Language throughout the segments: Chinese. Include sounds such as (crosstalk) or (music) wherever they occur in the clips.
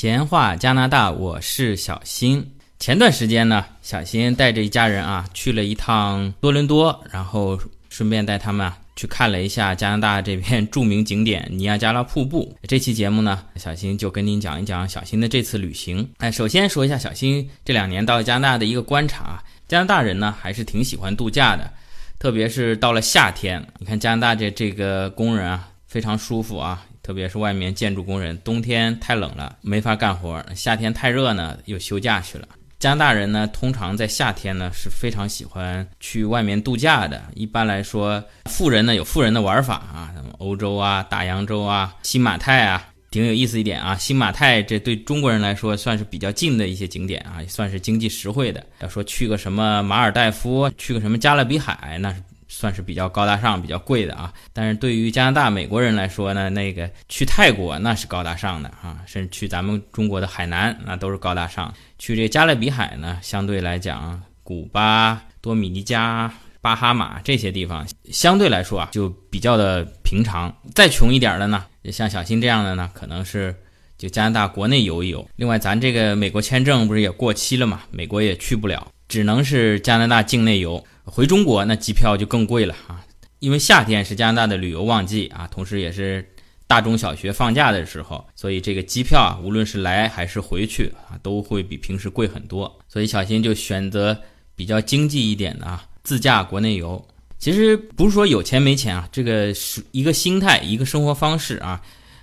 闲话加拿大，我是小新。前段时间呢，小新带着一家人啊去了一趟多伦多，然后顺便带他们啊去看了一下加拿大这片著名景点尼亚加拉瀑布。(laughs) 这期节目呢，小新就跟您讲一讲小新的这次旅行。哎，首先说一下小新这两年到加拿大的一个观察啊，加拿大人呢还是挺喜欢度假的，特别是到了夏天，你看加拿大这这个工人啊非常舒服啊。特别是外面建筑工人，冬天太冷了没法干活，夏天太热呢又休假去了。加拿大人呢，通常在夏天呢是非常喜欢去外面度假的。一般来说，富人呢有富人的玩法啊，什么欧洲啊、大洋洲啊、新马泰啊，挺有意思一点啊。新马泰这对中国人来说算是比较近的一些景点啊，算是经济实惠的。要说去个什么马尔代夫，去个什么加勒比海，那是。算是比较高大上、比较贵的啊，但是对于加拿大美国人来说呢，那个去泰国那是高大上的啊，甚至去咱们中国的海南那都是高大上。去这加勒比海呢，相对来讲，古巴、多米尼加、巴哈马这些地方相对来说啊，就比较的平常。再穷一点的呢，像小新这样的呢，可能是就加拿大国内游一游。另外，咱这个美国签证不是也过期了嘛，美国也去不了，只能是加拿大境内游。回中国那机票就更贵了啊，因为夏天是加拿大的旅游旺季啊，同时也是大中小学放假的时候，所以这个机票啊，无论是来还是回去啊，都会比平时贵很多。所以小新就选择比较经济一点的啊，自驾国内游。其实不是说有钱没钱啊，这个是一个心态，一个生活方式啊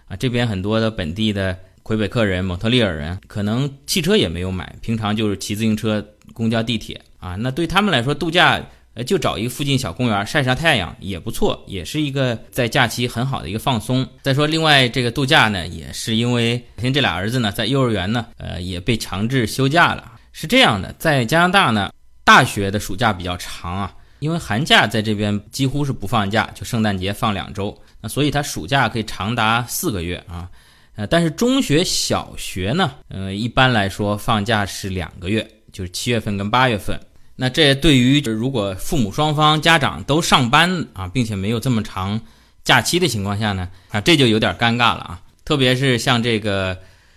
啊。这边很多的本地的魁北克人、蒙特利尔人，可能汽车也没有买，平常就是骑自行车、公交、地铁啊。那对他们来说，度假。呃，就找一个附近小公园晒晒太阳也不错，也是一个在假期很好的一个放松。再说，另外这个度假呢，也是因为像这俩儿子呢，在幼儿园呢，呃，也被强制休假了。是这样的，在加拿大呢，大学的暑假比较长啊，因为寒假在这边几乎是不放假，就圣诞节放两周，那所以他暑假可以长达四个月啊。呃，但是中学、小学呢，呃，一般来说放假是两个月，就是七月份跟八月份。那这对于如果父母双方家长都上班啊，并且没有这么长假期的情况下呢，啊，这就有点尴尬了啊。特别是像这个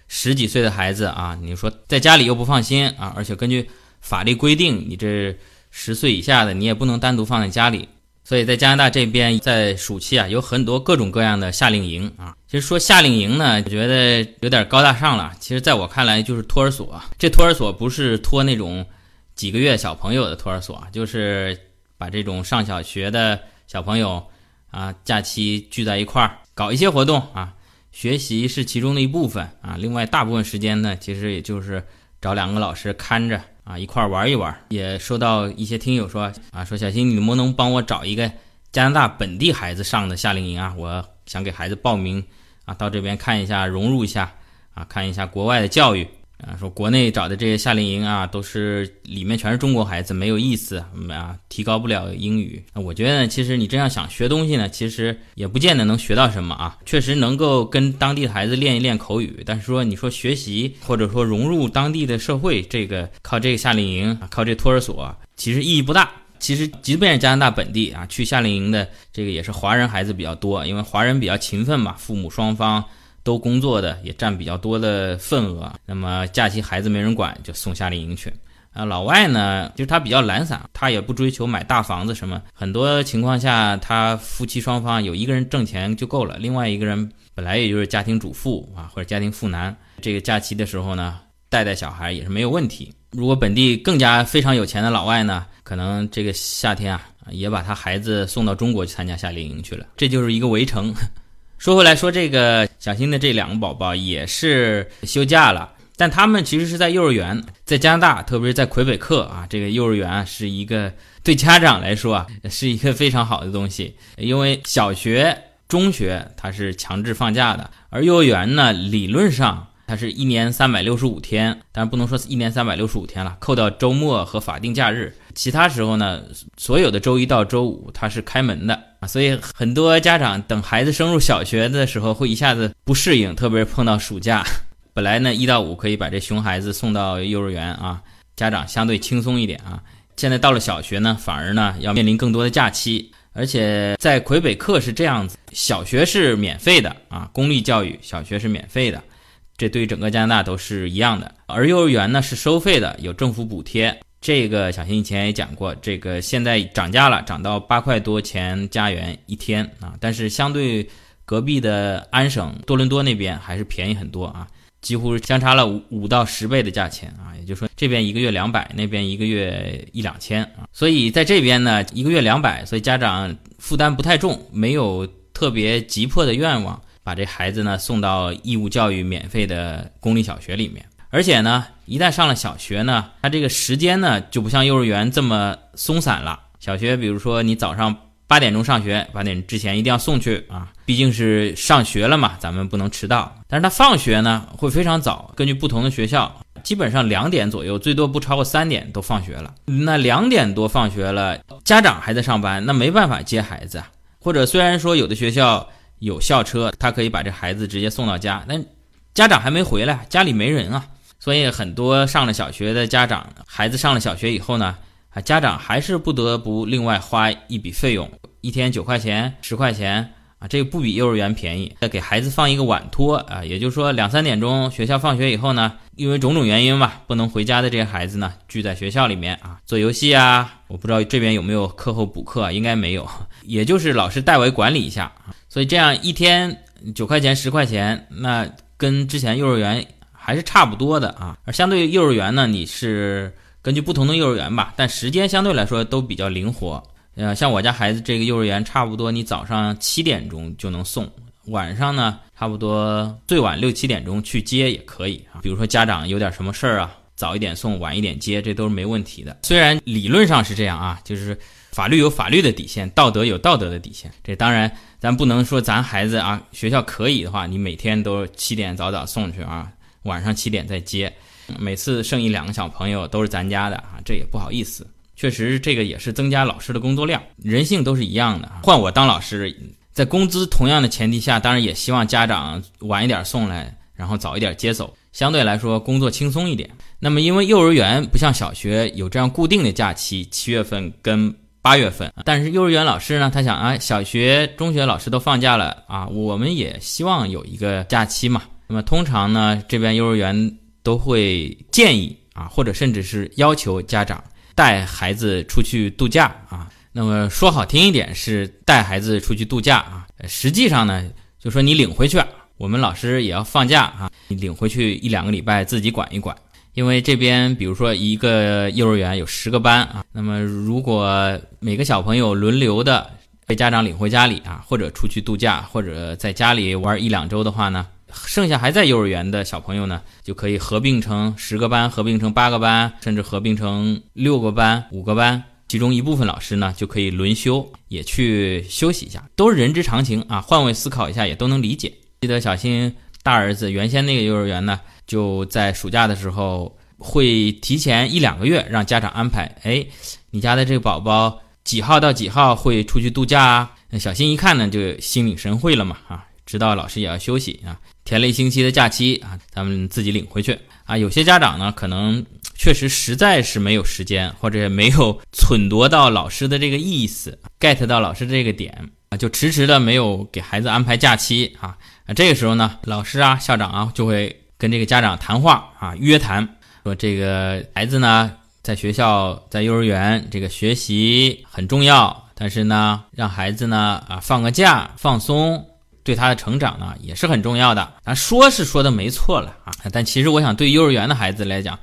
十几岁的孩子啊，你说在家里又不放心啊，而且根据法律规定，你这十岁以下的你也不能单独放在家里。所以在加拿大这边，在暑期啊，有很多各种各样的夏令营啊。其实说夏令营呢，我觉得有点高大上了。其实在我看来，就是托儿所。这托儿所不是托那种。几个月小朋友的托儿所，就是把这种上小学的小朋友啊，假期聚在一块儿搞一些活动啊，学习是其中的一部分啊。另外大部分时间呢，其实也就是找两个老师看着啊，一块玩一玩。也收到一些听友说啊，说小新，你能不能帮我找一个加拿大本地孩子上的夏令营啊？我想给孩子报名啊，到这边看一下，融入一下啊，看一下国外的教育。啊，说国内找的这些夏令营啊，都是里面全是中国孩子，没有意思啊，提高不了英语。我觉得呢，其实你这样想学东西呢，其实也不见得能学到什么啊。确实能够跟当地的孩子练一练口语，但是说你说学习或者说融入当地的社会，这个靠这个夏令营，靠这托儿所，其实意义不大。其实即便是加拿大本地啊，去夏令营的这个也是华人孩子比较多，因为华人比较勤奋嘛，父母双方。都工作的也占比较多的份额，那么假期孩子没人管，就送夏令营去。啊，老外呢，就是他比较懒散，他也不追求买大房子什么，很多情况下他夫妻双方有一个人挣钱就够了，另外一个人本来也就是家庭主妇啊或者家庭妇男，这个假期的时候呢，带带小孩也是没有问题。如果本地更加非常有钱的老外呢，可能这个夏天啊，也把他孩子送到中国去参加夏令营去了，这就是一个围城。说回来，说这个小新的这两个宝宝也是休假了，但他们其实是在幼儿园，在加拿大，特别是在魁北克啊，这个幼儿园是一个对家长来说啊，是一个非常好的东西，因为小学、中学它是强制放假的，而幼儿园呢，理论上。它是一年三百六十五天，但是不能说一年三百六十五天了，扣掉周末和法定假日，其他时候呢，所有的周一到周五它是开门的啊，所以很多家长等孩子升入小学的时候会一下子不适应，特别是碰到暑假，(laughs) 本来呢一到五可以把这熊孩子送到幼儿园啊，家长相对轻松一点啊，现在到了小学呢，反而呢要面临更多的假期，而且在魁北克是这样子，小学是免费的啊，公立教育小学是免费的。这对于整个加拿大都是一样的。而幼儿园呢是收费的，有政府补贴。这个小新以前也讲过，这个现在涨价了，涨到八块多钱加元一天啊。但是相对隔壁的安省多伦多那边还是便宜很多啊，几乎相差了五五到十倍的价钱啊。也就是说，这边一个月两百，那边一个月一两千啊。所以在这边呢，一个月两百，所以家长负担不太重，没有特别急迫的愿望把这孩子呢送到义务教育免费的公立小学里面。而且呢，一旦上了小学呢，他这个时间呢就不像幼儿园这么松散了。小学，比如说你早上八点钟上学，八点之前一定要送去啊，毕竟是上学了嘛，咱们不能迟到。但是他放学呢会非常早，根据不同的学校，基本上两点左右，最多不超过三点都放学了。那两点多放学了，家长还在上班，那没办法接孩子啊。或者虽然说有的学校有校车，他可以把这孩子直接送到家，但家长还没回来，家里没人啊。所以很多上了小学的家长，孩子上了小学以后呢，啊，家长还是不得不另外花一笔费用，一天九块钱、十块钱啊，这个不比幼儿园便宜。再给孩子放一个晚托啊，也就是说两三点钟学校放学以后呢，因为种种原因吧，不能回家的这些孩子呢，聚在学校里面啊，做游戏啊。我不知道这边有没有课后补课，应该没有，也就是老师代为管理一下啊。所以这样一天九块钱、十块钱，那跟之前幼儿园。还是差不多的啊，而相对于幼儿园呢，你是根据不同的幼儿园吧，但时间相对来说都比较灵活。呃，像我家孩子这个幼儿园，差不多你早上七点钟就能送，晚上呢，差不多最晚六七点钟去接也可以啊。比如说家长有点什么事儿啊，早一点送，晚一点接，这都是没问题的。虽然理论上是这样啊，就是法律有法律的底线，道德有道德的底线。这当然，咱不能说咱孩子啊，学校可以的话，你每天都七点早早送去啊。晚上七点再接，每次剩一两个小朋友都是咱家的啊，这也不好意思。确实，这个也是增加老师的工作量。人性都是一样的，换我当老师，在工资同样的前提下，当然也希望家长晚一点送来，然后早一点接走，相对来说工作轻松一点。那么，因为幼儿园不像小学有这样固定的假期，七月份跟八月份，但是幼儿园老师呢，他想啊，小学、中学老师都放假了啊，我们也希望有一个假期嘛。那么通常呢，这边幼儿园都会建议啊，或者甚至是要求家长带孩子出去度假啊。那么说好听一点是带孩子出去度假啊，实际上呢，就说你领回去，我们老师也要放假啊，你领回去一两个礼拜自己管一管。因为这边比如说一个幼儿园有十个班啊，那么如果每个小朋友轮流的被家长领回家里啊，或者出去度假，或者在家里玩一两周的话呢？剩下还在幼儿园的小朋友呢，就可以合并成十个班，合并成八个班，甚至合并成六个班、五个班。其中一部分老师呢，就可以轮休，也去休息一下，都是人之常情啊。换位思考一下，也都能理解。记得小新大儿子原先那个幼儿园呢，就在暑假的时候会提前一两个月让家长安排。哎，你家的这个宝宝几号到几号会出去度假啊？小新一看呢，就心领神会了嘛，啊。知道老师也要休息啊，填了一星期的假期啊，咱们自己领回去啊。有些家长呢，可能 (tsk) 确实实在是没有时间，或者没有忖度到老师的这个意思，get 到老师这个点啊，就迟迟的没有给孩子安排假期啊。啊，这个时候呢，老师啊、校长啊就会跟这个家长谈话啊，约谈说这个孩子呢，在学校在幼儿园这个学习很重要，但是呢，让孩子呢啊放个假放松。对他的成长呢也是很重要的。啊，说是说的没错了啊，但其实我想对幼儿园的孩子来讲，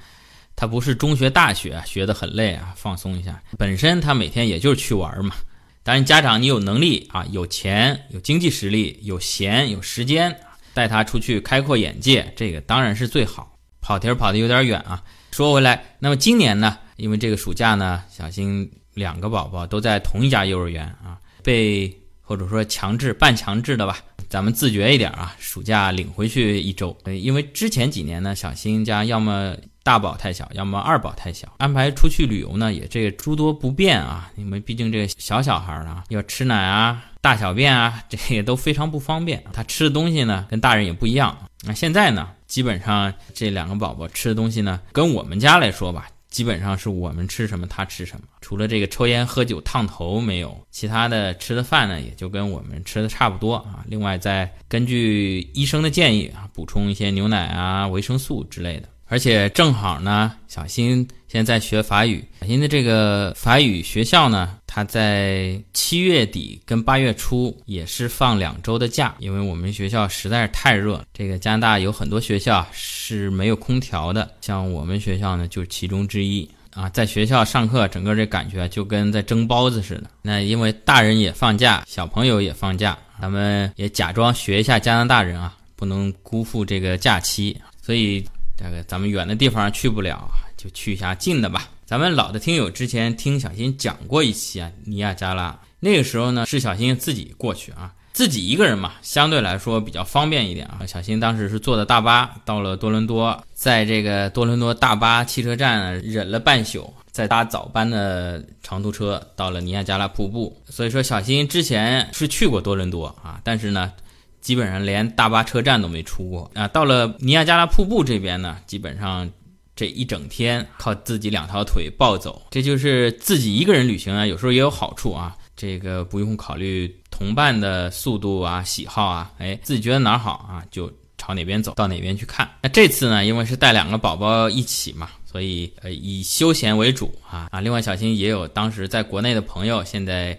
他不是中学、大学学的很累啊，放松一下。本身他每天也就是去玩嘛。当然，家长你有能力啊，有钱、有经济实力、有闲、有时间，带他出去开阔眼界，这个当然是最好。跑题儿跑的有点远啊。说回来，那么今年呢，因为这个暑假呢，小新两个宝宝都在同一家幼儿园啊，被。或者说强制半强制的吧，咱们自觉一点啊，暑假领回去一周。因为之前几年呢，小新家要么大宝太小，要么二宝太小，安排出去旅游呢也这个诸多不便啊。因为毕竟这个小小孩啊，要吃奶啊、大小便啊，这也都非常不方便。他吃的东西呢跟大人也不一样。那现在呢，基本上这两个宝宝吃的东西呢，跟我们家来说吧。基本上是我们吃什么他吃什么，除了这个抽烟喝酒烫头没有，其他的吃的饭呢也就跟我们吃的差不多啊。另外再根据医生的建议啊，补充一些牛奶啊、维生素之类的。而且正好呢，小新现在学法语，小新的这个法语学校呢，他在七月底跟八月初也是放两周的假，因为我们学校实在是太热。这个加拿大有很多学校是没有空调的，像我们学校呢就是其中之一啊。在学校上课，整个这感觉就跟在蒸包子似的。那因为大人也放假，小朋友也放假，咱们也假装学一下加拿大人啊，不能辜负这个假期，所以。这个咱们远的地方去不了，就去一下近的吧。咱们老的听友之前听小新讲过一期啊，尼亚加拉那个时候呢是小新自己过去啊，自己一个人嘛，相对来说比较方便一点啊。小新当时是坐的大巴到了多伦多，在这个多伦多大巴汽车站忍了半宿，再搭早班的长途车到了尼亚加拉瀑布。所以说小新之前是去过多伦多啊，但是呢。基本上连大巴车站都没出过啊！到了尼亚加拉瀑布这边呢，基本上这一整天靠自己两条腿暴走，这就是自己一个人旅行啊。有时候也有好处啊，这个不用考虑同伴的速度啊、喜好啊，哎，自己觉得哪儿好啊，就朝哪边走到哪边去看。那这次呢，因为是带两个宝宝一起嘛，所以呃以休闲为主啊啊。另外，小新也有当时在国内的朋友，现在。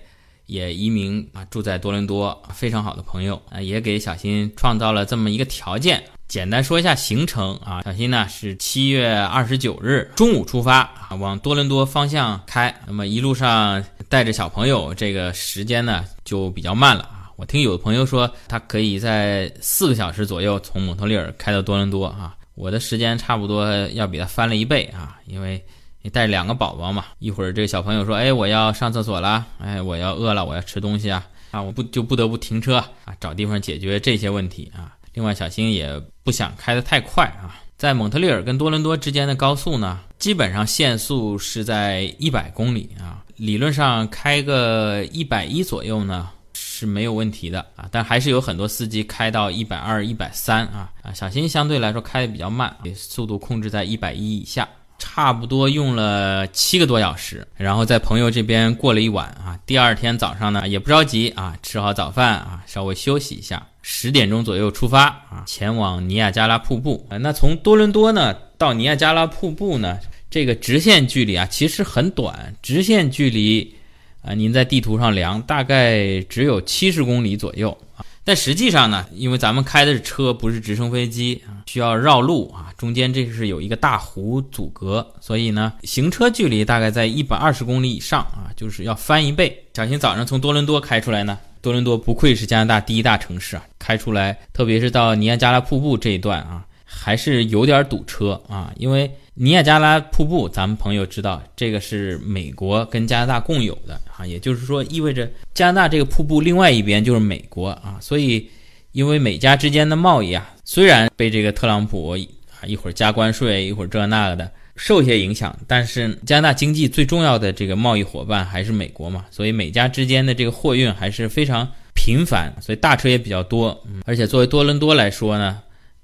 也移民啊，住在多伦多，非常好的朋友啊，也给小新创造了这么一个条件。简单说一下行程啊，小新呢是七月二十九日中午出发啊，往多伦多方向开。那么一路上带着小朋友，这个时间呢就比较慢了啊。我听有的朋友说，他可以在四个小时左右从蒙特利尔开到多伦多啊，我的时间差不多要比他翻了一倍啊，因为。你带两个宝宝嘛，一会儿这个小朋友说：“哎，我要上厕所了，哎，我要饿了，我要吃东西啊，啊，我不就不得不停车啊，找地方解决这些问题啊。另外，小新也不想开得太快啊，在蒙特利尔跟多伦多之间的高速呢，基本上限速是在一百公里啊，理论上开个一百一左右呢是没有问题的啊，但还是有很多司机开到一百二、一百三啊。啊，小新相对来说开的比较慢，速度控制在一百一以下。差不多用了七个多小时，然后在朋友这边过了一晚啊。第二天早上呢，也不着急啊，吃好早饭啊，稍微休息一下，十点钟左右出发啊，前往尼亚加拉瀑布啊。那从多伦多呢到尼亚加拉瀑布呢，这个直线距离啊其实很短，直线距离啊，您在地图上量大概只有七十公里左右啊。但实际上呢，因为咱们开的是车，不是直升飞机啊，需要绕路啊，中间这是有一个大湖阻隔，所以呢，行车距离大概在一百二十公里以上啊，就是要翻一倍。小心早上从多伦多开出来呢，多伦多不愧是加拿大第一大城市啊，开出来，特别是到尼亚加拉瀑布这一段啊，还是有点堵车啊，因为。尼亚加拉瀑布，咱们朋友知道，这个是美国跟加拿大共有的啊，也就是说，意味着加拿大这个瀑布另外一边就是美国啊，所以，因为美加之间的贸易啊，虽然被这个特朗普啊一会儿加关税，一会儿这那个的受一些影响，但是加拿大经济最重要的这个贸易伙伴还是美国嘛，所以美加之间的这个货运还是非常频繁，所以大车也比较多，嗯，而且作为多伦多来说呢。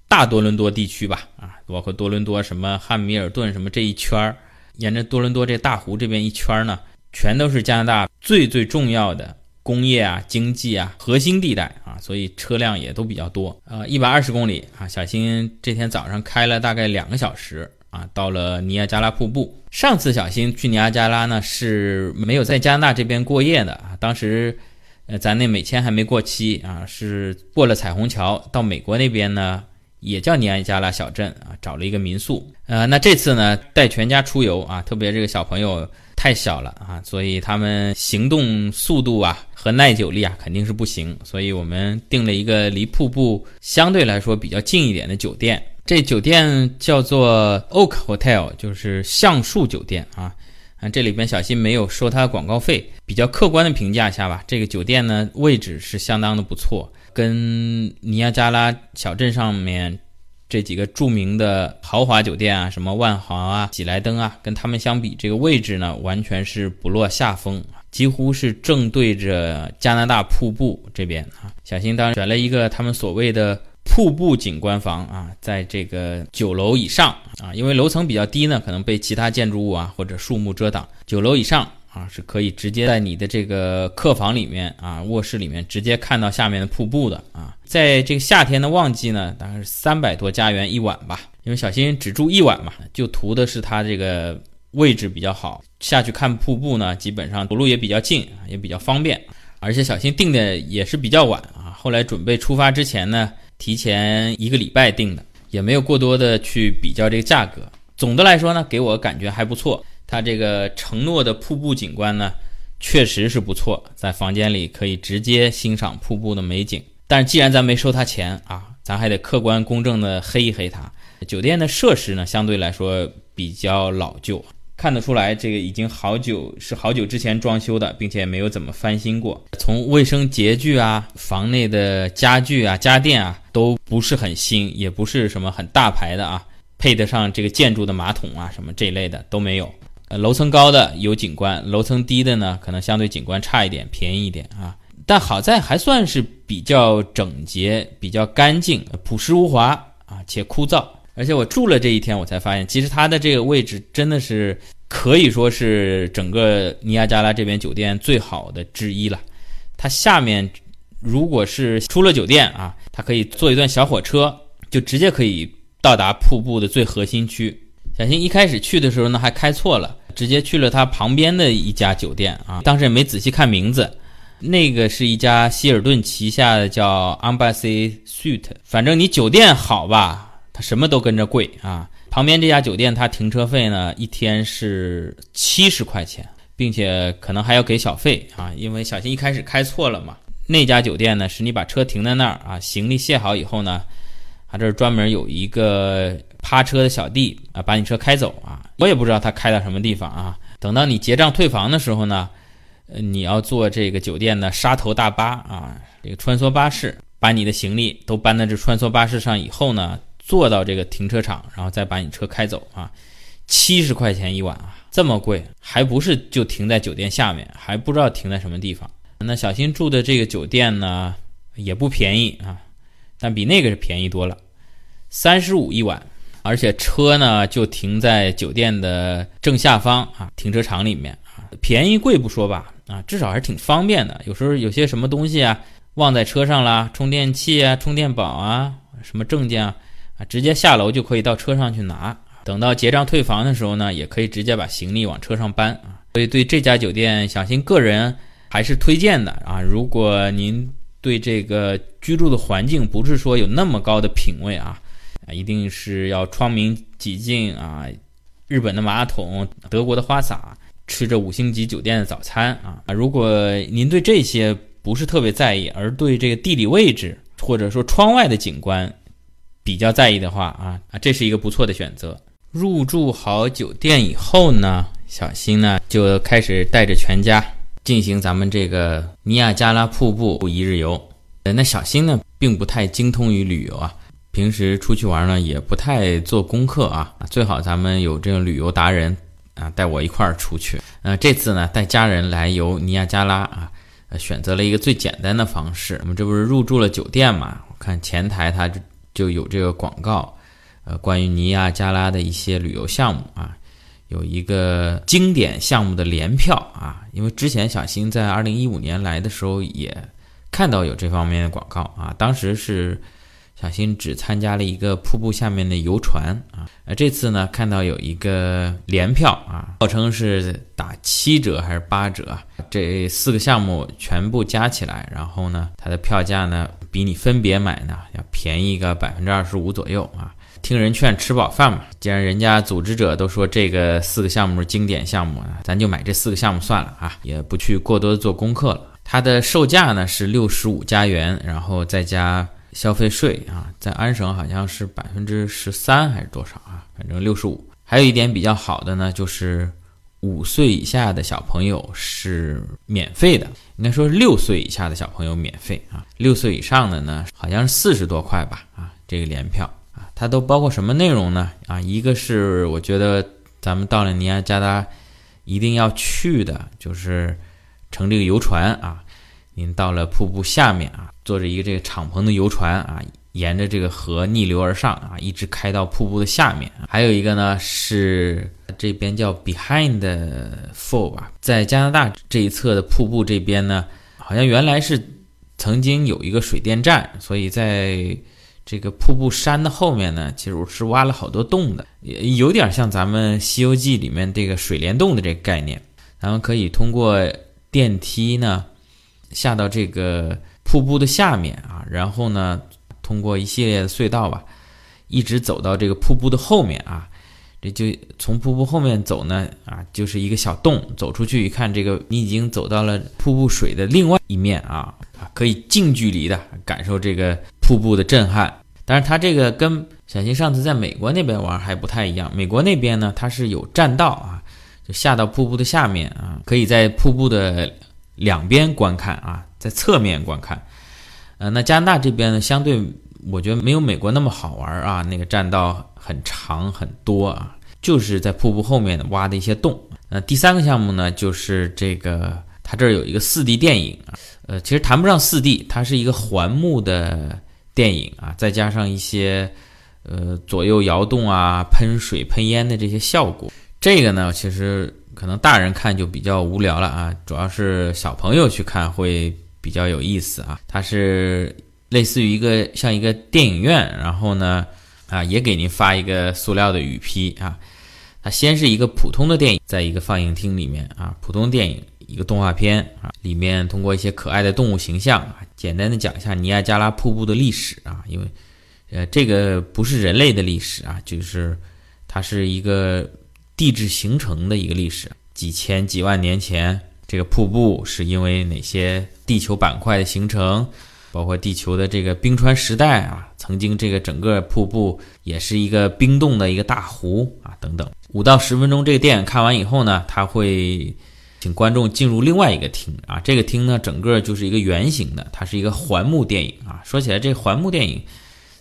大多伦多地区吧，啊，包括多伦多什么汉密尔顿什么这一圈儿，沿着多伦多这大湖这边一圈呢，全都是加拿大最最重要的工业啊、经济啊核心地带啊，所以车辆也都比较多啊。一百二十公里啊，小新这天早上开了大概两个小时啊，到了尼亚加拉瀑布。上次小新去尼亚加拉呢是没有在加拿大这边过夜的啊，当时呃咱那美签还没过期啊，是过了彩虹桥到美国那边呢。也叫尼亚加拉小镇啊，找了一个民宿。呃，那这次呢，带全家出游啊，特别这个小朋友太小了啊，所以他们行动速度啊和耐久力啊肯定是不行，所以我们订了一个离瀑布相对来说比较近一点的酒店。这酒店叫做 Oak Hotel，就是橡树酒店啊。啊，这里边小新没有收他广告费，比较客观的评价一下吧。这个酒店呢，位置是相当的不错。跟尼亚加拉小镇上面这几个著名的豪华酒店啊，什么万豪啊、喜来登啊，跟他们相比，这个位置呢完全是不落下风，几乎是正对着加拿大瀑布这边啊。小新当然选了一个他们所谓的瀑布景观房啊，在这个九楼以上啊，因为楼层比较低呢，可能被其他建筑物啊或者树木遮挡。九楼以上啊，是可以直接在你的这个客房里面啊、卧室里面直接看到下面的瀑布的啊。在这个夏天的旺季呢，大概是三百多加元一晚吧，因为小新只住一晚嘛，就图的是它这个位置比较好，下去看瀑布呢，基本上走路也比较近，也比较方便。而且小新订的也是比较晚啊，后来准备出发之前呢，提前一个礼拜订的，也没有过多的去比较这个价格。总的来说呢，给我感觉还不错。它这个承诺的瀑布景观呢，确实是不错，在房间里可以直接欣赏瀑布的美景。但是既然咱没收他钱啊，咱还得客观公正的黑一黑他。酒店的设施呢，相对来说比较老旧。看得出来，这个已经好久是好久之前装修的，并且没有怎么翻新过。从卫生洁具啊、房内的家具啊、家电啊，都不是很新，也不是什么很大牌的啊，配得上这个建筑的马桶啊什么这一类的都没有。呃，楼层高的有景观，楼层低的呢，可能相对景观差一点，便宜一点啊。但好在还算是比较整洁、比较干净、朴实无华啊，且枯燥。而且我住了这一天，我才发现，其实它的这个位置真的是可以说是整个尼亚加拉这边酒店最好的之一了。它下面如果是出了酒店啊，它可以坐一段小火车，就直接可以到达瀑布的最核心区。小新一开始去的时候呢，还开错了，直接去了他旁边的一家酒店啊，当时也没仔细看名字，那个是一家希尔顿旗下的叫 Embassy Suite，反正你酒店好吧。它什么都跟着贵啊！旁边这家酒店，它停车费呢一天是七十块钱，并且可能还要给小费啊，因为小新一开始开错了嘛。那家酒店呢，是你把车停在那儿啊，行李卸好以后呢，它这儿专门有一个趴车的小弟啊，把你车开走啊。我也不知道他开到什么地方啊。等到你结账退房的时候呢，呃，你要坐这个酒店的沙头大巴啊，这个穿梭巴士，把你的行李都搬到这穿梭巴士上以后呢。坐到这个停车场，然后再把你车开走啊，七十块钱一晚啊，这么贵，还不是就停在酒店下面，还不知道停在什么地方。那小新住的这个酒店呢，也不便宜啊，但比那个是便宜多了，三十五一晚，而且车呢就停在酒店的正下方啊，停车场里面啊，便宜贵不说吧啊，至少还是挺方便的。有时候有些什么东西啊忘在车上了，充电器啊、充电宝啊、什么证件啊。啊，直接下楼就可以到车上去拿。等到结账退房的时候呢，也可以直接把行李往车上搬啊。所以对这家酒店，小新个人还是推荐的啊。如果您对这个居住的环境不是说有那么高的品位啊，啊，一定是要窗明几净啊，日本的马桶，德国的花洒，吃着五星级酒店的早餐啊。如果您对这些不是特别在意，而对这个地理位置或者说窗外的景观，比较在意的话啊啊，这是一个不错的选择。入住好酒店以后呢，小新呢就开始带着全家进行咱们这个尼亚加拉瀑布一日游。呃，那小新呢并不太精通于旅游啊，平时出去玩呢也不太做功课啊。最好咱们有这个旅游达人啊带我一块儿出去。呃，这次呢带家人来游尼亚加拉啊，选择了一个最简单的方式。我们这不是入住了酒店嘛？我看前台他就。就有这个广告，呃，关于尼亚加拉的一些旅游项目啊，有一个经典项目的联票啊，因为之前小新在二零一五年来的时候也看到有这方面的广告啊，当时是小新只参加了一个瀑布下面的游船啊，呃，这次呢看到有一个联票啊，号称是打七折还是八折，这四个项目全部加起来，然后呢，它的票价呢。比你分别买呢要便宜个百分之二十五左右啊！听人劝，吃饱饭嘛。既然人家组织者都说这个四个项目是经典项目啊，咱就买这四个项目算了啊，也不去过多的做功课了。它的售价呢是六十五加元，然后再加消费税啊，在安省好像是百分之十三还是多少啊？反正六十五。还有一点比较好的呢，就是。五岁以下的小朋友是免费的，应该说六岁以下的小朋友免费啊。六岁以上的呢，好像是四十多块吧啊。这个联票啊，它都包括什么内容呢？啊，一个是我觉得咱们到了尼亚加拉一定要去的，就是乘这个游船啊。您到了瀑布下面啊，坐着一个这个敞篷的游船啊，沿着这个河逆流而上啊，一直开到瀑布的下面。还有一个呢是这边叫 Behind Fall 吧，在加拿大这一侧的瀑布这边呢，好像原来是曾经有一个水电站，所以在这个瀑布山的后面呢，其实是挖了好多洞的，也有点像咱们《西游记》里面这个水帘洞的这个概念。咱们可以通过电梯呢下到这个瀑布的下面啊，然后呢。通过一系列的隧道吧，一直走到这个瀑布的后面啊，这就从瀑布后面走呢啊，就是一个小洞，走出去一看，这个你已经走到了瀑布水的另外一面啊啊，可以近距离的感受这个瀑布的震撼。但是它这个跟小新上次在美国那边玩还不太一样，美国那边呢它是有栈道啊，就下到瀑布的下面啊，可以在瀑布的两边观看啊，在侧面观看。呃，那加拿大这边呢，相对我觉得没有美国那么好玩啊。那个栈道很长很多啊，就是在瀑布后面挖的一些洞。呃，第三个项目呢，就是这个它这儿有一个四 D 电影啊。呃，其实谈不上四 D，它是一个环幕的电影啊，再加上一些呃左右摇动啊、喷水喷烟的这些效果。这个呢，其实可能大人看就比较无聊了啊，主要是小朋友去看会。比较有意思啊，它是类似于一个像一个电影院，然后呢，啊也给您发一个塑料的雨披啊。它先是一个普通的电影，在一个放映厅里面啊，普通电影一个动画片啊，里面通过一些可爱的动物形象啊，简单的讲一下尼亚加拉瀑布的历史啊，因为呃这个不是人类的历史啊，就是它是一个地质形成的一个历史，几千几万年前。这个瀑布是因为哪些地球板块的形成，包括地球的这个冰川时代啊，曾经这个整个瀑布也是一个冰冻的一个大湖啊，等等。五到十分钟这个电影看完以后呢，他会请观众进入另外一个厅啊，这个厅呢整个就是一个圆形的，它是一个环幕电影啊。说起来，这环幕电影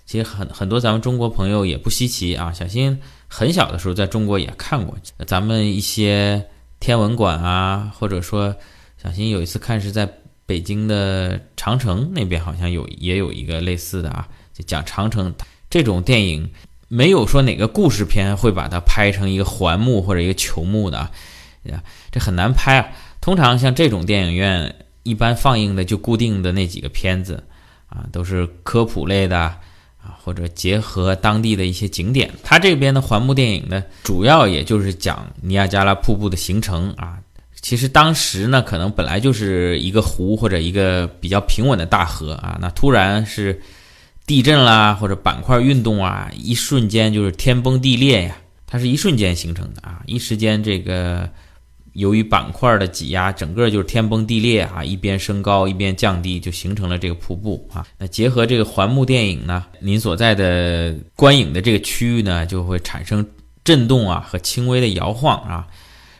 其实很很多咱们中国朋友也不稀奇啊。小新很小的时候在中国也看过，咱们一些。天文馆啊，或者说小新有一次看是在北京的长城那边，好像有也有一个类似的啊，就讲长城这种电影，没有说哪个故事片会把它拍成一个环幕或者一个球幕的啊，这很难拍啊。通常像这种电影院一般放映的就固定的那几个片子啊，都是科普类的。或者结合当地的一些景点，它这边的环幕电影呢，主要也就是讲尼亚加拉瀑布的形成啊。其实当时呢，可能本来就是一个湖或者一个比较平稳的大河啊，那突然是地震啦，或者板块运动啊，一瞬间就是天崩地裂呀，它是一瞬间形成的啊，一时间这个。由于板块的挤压，整个就是天崩地裂啊，一边升高一边降低，就形成了这个瀑布啊。那结合这个环幕电影呢，您所在的观影的这个区域呢，就会产生震动啊和轻微的摇晃啊。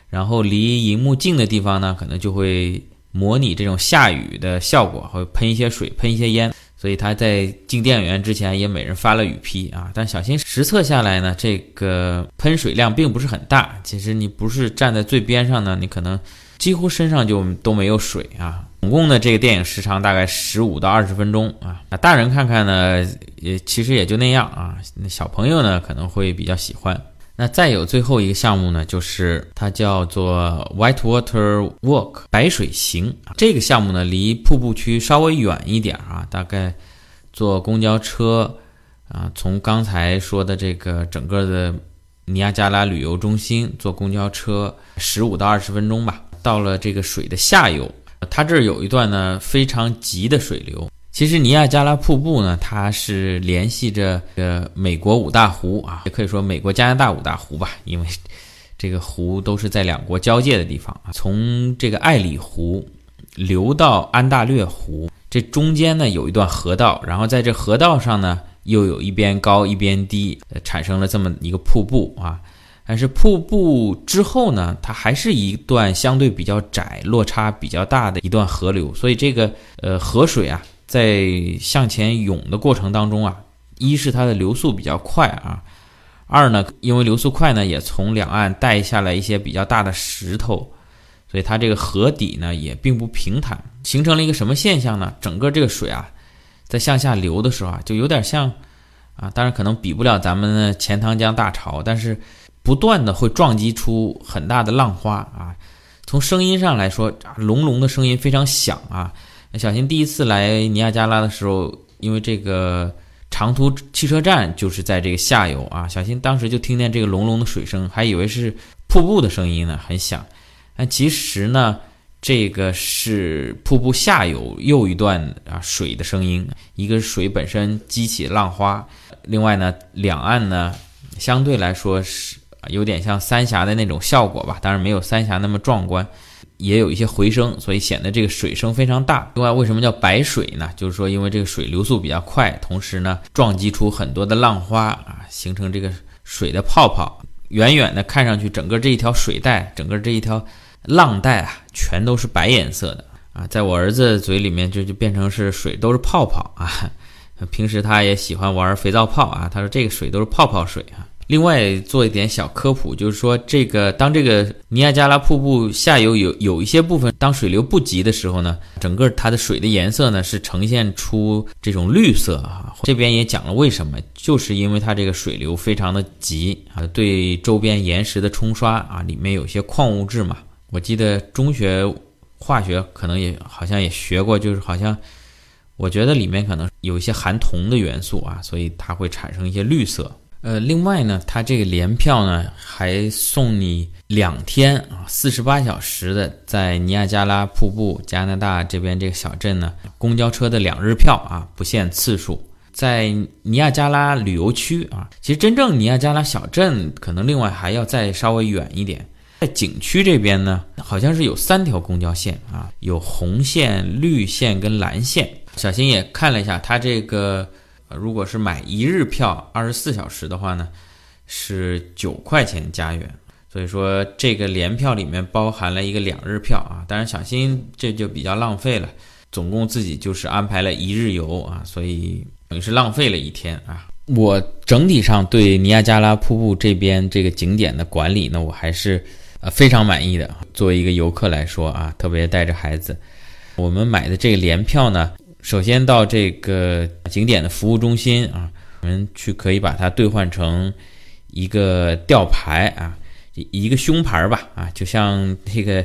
然后离银幕近的地方呢，可能就会模拟这种下雨的效果，会喷一些水，喷一些烟。所以他在进电影院之前也每人发了雨披啊，但小心实测下来呢，这个喷水量并不是很大。其实你不是站在最边上呢，你可能几乎身上就都没有水啊。总共呢这个电影时长大概十五到二十分钟啊。那大人看看呢，也其实也就那样啊。那小朋友呢可能会比较喜欢。那再有最后一个项目呢，就是它叫做 White Water Walk 白水行。这个项目呢，离瀑布区稍微远一点啊，大概坐公交车啊，从刚才说的这个整个的尼亚加拉旅游中心坐公交车十五到二十分钟吧，到了这个水的下游，它这儿有一段呢非常急的水流。其实尼亚加拉瀑布呢，它是联系着呃美国五大湖啊，也可以说美国加拿大五大湖吧，因为这个湖都是在两国交界的地方啊。从这个艾里湖流到安大略湖，这中间呢有一段河道，然后在这河道上呢又有一边高一边低，产生了这么一个瀑布啊。但是瀑布之后呢，它还是一段相对比较窄、落差比较大的一段河流，所以这个呃河水啊。在向前涌的过程当中啊，一是它的流速比较快啊，二呢，因为流速快呢，也从两岸带下来一些比较大的石头，所以它这个河底呢也并不平坦，形成了一个什么现象呢？整个这个水啊，在向下流的时候啊，就有点像啊，当然可能比不了咱们的钱塘江大潮，但是不断的会撞击出很大的浪花啊。从声音上来说，隆隆的声音非常响啊。小新第一次来尼亚加拉的时候，因为这个长途汽车站就是在这个下游啊，小新当时就听见这个隆隆的水声，还以为是瀑布的声音呢，很响。但其实呢，这个是瀑布下游又一段啊水的声音。一个是水本身激起浪花，另外呢，两岸呢相对来说是有点像三峡的那种效果吧，当然没有三峡那么壮观，也有一些回声，所以显得这个水声非常大。另外，为什么叫白水呢？就是说，因为这个水流速比较快，同时呢，撞击出很多的浪花啊，形成这个水的泡泡。远远的看上去，整个这一条水带，整个这一条。浪带啊，全都是白颜色的啊，在我儿子嘴里面就就变成是水都是泡泡啊。(laughs) 平时他也喜欢玩肥皂泡啊，他说这个水都是泡泡水啊。另外做一点小科普，就是说这个当这个尼亚加拉瀑布下游有有一些部分当水流不急的时候呢，整个它的水的颜色呢是呈现出这种绿色啊。这边也讲了为什么，就是因为它这个水流非常的急啊，对周边岩石的冲刷啊，里面有些矿物质嘛。我记得中学化学可能也好像也学过，就是好像我觉得里面可能有一些含铜的元素啊，所以它会产生一些绿色。呃，另外呢，它这个联票呢还送你两天啊，四十八小时的在尼亚加拉瀑布加拿大这边这个小镇呢公交车的两日票啊，不限次数。在尼亚加拉旅游区啊，其实真正尼亚加拉小镇可能另外还要再稍微远一点。在景区这边呢，好像是有三条公交线啊，有红线、绿线跟蓝线。小新也看了一下，它这个如果是买一日票，二十四小时的话呢，是九块钱加元。所以说这个联票里面包含了一个两日票啊。当然，小新这就比较浪费了，总共自己就是安排了一日游啊，所以等于是浪费了一天啊。我整体上对尼亚加拉瀑布这边这个景点的管理呢，我还是。呃，非常满意的。作为一个游客来说啊，特别带着孩子，我们买的这个联票呢，首先到这个景点的服务中心啊，我们去可以把它兑换成一个吊牌啊，一个胸牌吧啊，就像这个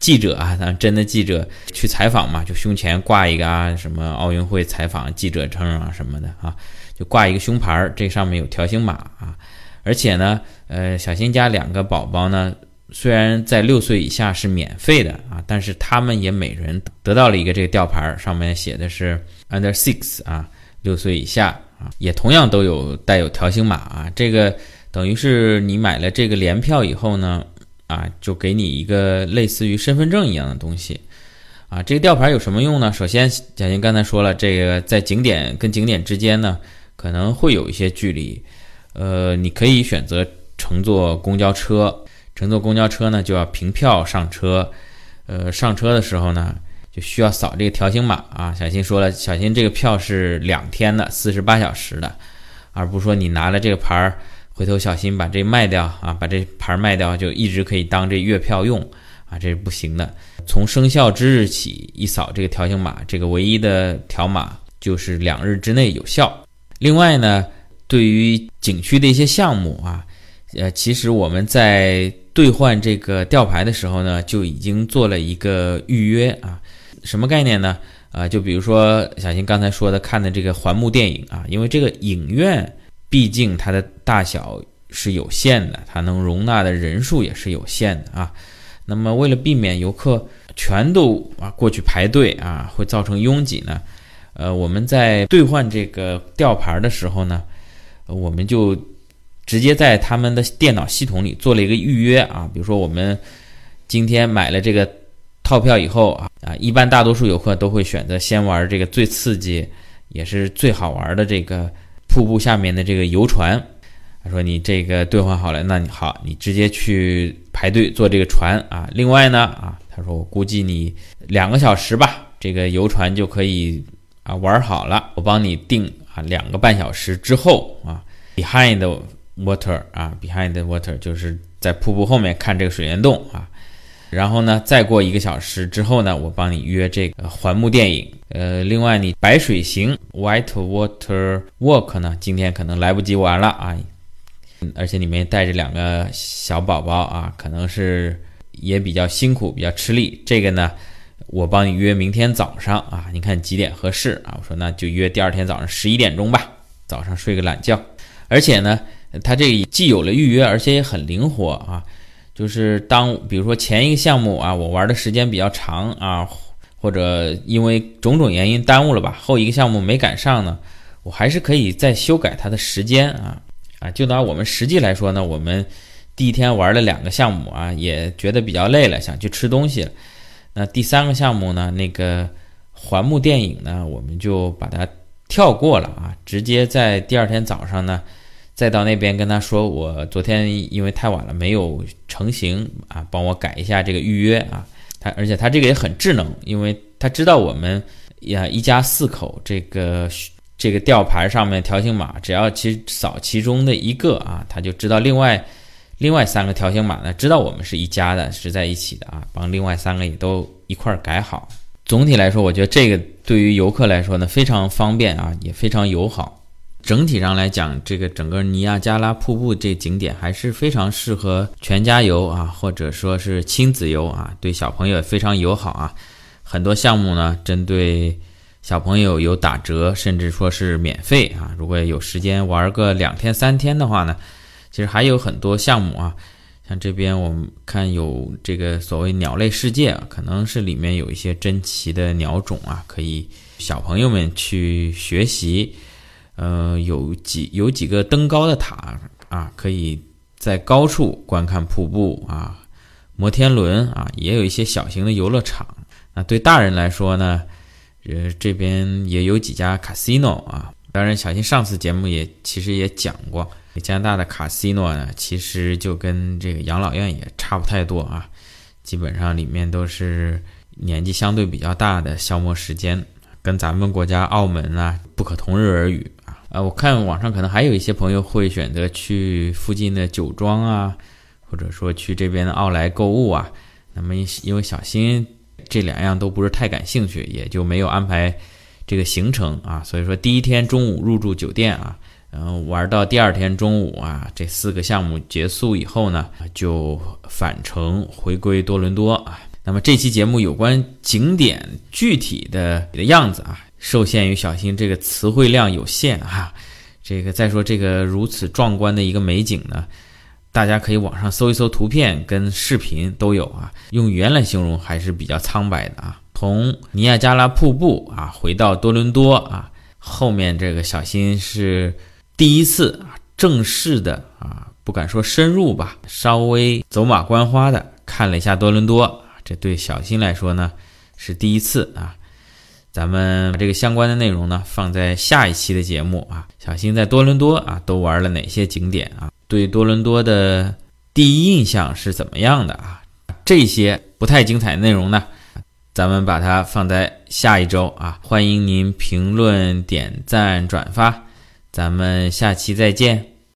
记者啊，咱真的记者去采访嘛，就胸前挂一个啊，什么奥运会采访记者证啊什么的啊，就挂一个胸牌，这上面有条形码啊，而且呢，呃，小新家两个宝宝呢。虽然在六岁以下是免费的啊，但是他们也每人得到了一个这个吊牌，上面写的是 under six 啊，六岁以下啊，也同样都有带有条形码啊。这个等于是你买了这个联票以后呢，啊，就给你一个类似于身份证一样的东西啊。这个吊牌有什么用呢？首先，贾欣刚才说了，这个在景点跟景点之间呢，可能会有一些距离，呃，你可以选择乘坐公交车。乘坐公交车呢，就要凭票上车，呃，上车的时候呢，就需要扫这个条形码啊。小新说了，小新这个票是两天的，四十八小时的，而不是说你拿了这个牌儿，回头小心把这卖掉啊，把这牌卖掉就一直可以当这月票用啊，这是不行的。从生效之日起，一扫这个条形码，这个唯一的条码就是两日之内有效。另外呢，对于景区的一些项目啊，呃，其实我们在兑换这个吊牌的时候呢，就已经做了一个预约啊，什么概念呢？啊，就比如说小新刚才说的看的这个环幕电影啊，因为这个影院毕竟它的大小是有限的，它能容纳的人数也是有限的啊。那么为了避免游客全都啊过去排队啊，会造成拥挤呢，呃，我们在兑换这个吊牌的时候呢，我们就。直接在他们的电脑系统里做了一个预约啊，比如说我们今天买了这个套票以后啊啊，一般大多数游客都会选择先玩这个最刺激也是最好玩的这个瀑布下面的这个游船。他说你这个兑换好了，那你好，你直接去排队坐这个船啊。另外呢啊，他说我估计你两个小时吧，这个游船就可以啊玩好了，我帮你定啊两个半小时之后啊，behind。Water 啊，behind the water 就是在瀑布后面看这个水帘洞啊，然后呢，再过一个小时之后呢，我帮你约这个环幕电影呃，另外你白水行 （White Water Walk） 呢，今天可能来不及玩了啊。而且里面带着两个小宝宝啊，可能是也比较辛苦，比较吃力。这个呢，我帮你约明天早上啊，你看几点合适啊？我说那就约第二天早上十一点钟吧，早上睡个懒觉。而且呢，它这既有了预约，而且也很灵活啊。就是当比如说前一个项目啊，我玩的时间比较长啊，或者因为种种原因耽误了吧，后一个项目没赶上呢，我还是可以再修改它的时间啊。啊，就拿我们实际来说呢，我们第一天玩了两个项目啊，也觉得比较累了，想去吃东西。那第三个项目呢，那个环幕电影呢，我们就把它跳过了啊，直接在第二天早上呢，再到那边跟他说，我昨天因为太晚了没有成型啊，帮我改一下这个预约啊。他而且他这个也很智能，因为他知道我们呀一家四口这个。这个吊牌上面条形码，只要其扫其中的一个啊，他就知道另外另外三个条形码呢，知道我们是一家的，是在一起的啊，帮另外三个也都一块儿改好。总体来说，我觉得这个对于游客来说呢，非常方便啊，也非常友好。整体上来讲，这个整个尼亚加拉瀑布这景点还是非常适合全家游啊，或者说是亲子游啊，对小朋友也非常友好啊。很多项目呢，针对。小朋友有打折，甚至说是免费啊！如果有时间玩个两天三天的话呢，其实还有很多项目啊。像这边我们看有这个所谓鸟类世界，可能是里面有一些珍奇的鸟种啊，可以小朋友们去学习。呃，有几有几个登高的塔啊，可以在高处观看瀑布啊。摩天轮啊，也有一些小型的游乐场。那对大人来说呢？呃，这边也有几家 casino 啊，当然，小新上次节目也其实也讲过，加拿大的 casino 呢，其实就跟这个养老院也差不太多啊，基本上里面都是年纪相对比较大的消磨时间，跟咱们国家澳门啊不可同日而语啊。我看网上可能还有一些朋友会选择去附近的酒庄啊，或者说去这边的奥莱购物啊，那么因为小新。这两样都不是太感兴趣，也就没有安排这个行程啊。所以说第一天中午入住酒店啊，然后玩到第二天中午啊，这四个项目结束以后呢，就返程回归多伦多啊。那么这期节目有关景点具体的的样子啊，受限于小新这个词汇量有限啊。这个再说这个如此壮观的一个美景呢。大家可以网上搜一搜图片跟视频都有啊，用语言来形容还是比较苍白的啊。从尼亚加拉瀑布啊回到多伦多啊，后面这个小新是第一次啊正式的啊，不敢说深入吧，稍微走马观花的看了一下多伦多，这对小新来说呢是第一次啊。咱们把这个相关的内容呢放在下一期的节目啊，小新在多伦多啊都玩了哪些景点啊？对多伦多的第一印象是怎么样的啊？这些不太精彩的内容呢，咱们把它放在下一周啊。欢迎您评论、点赞、转发，咱们下期再见。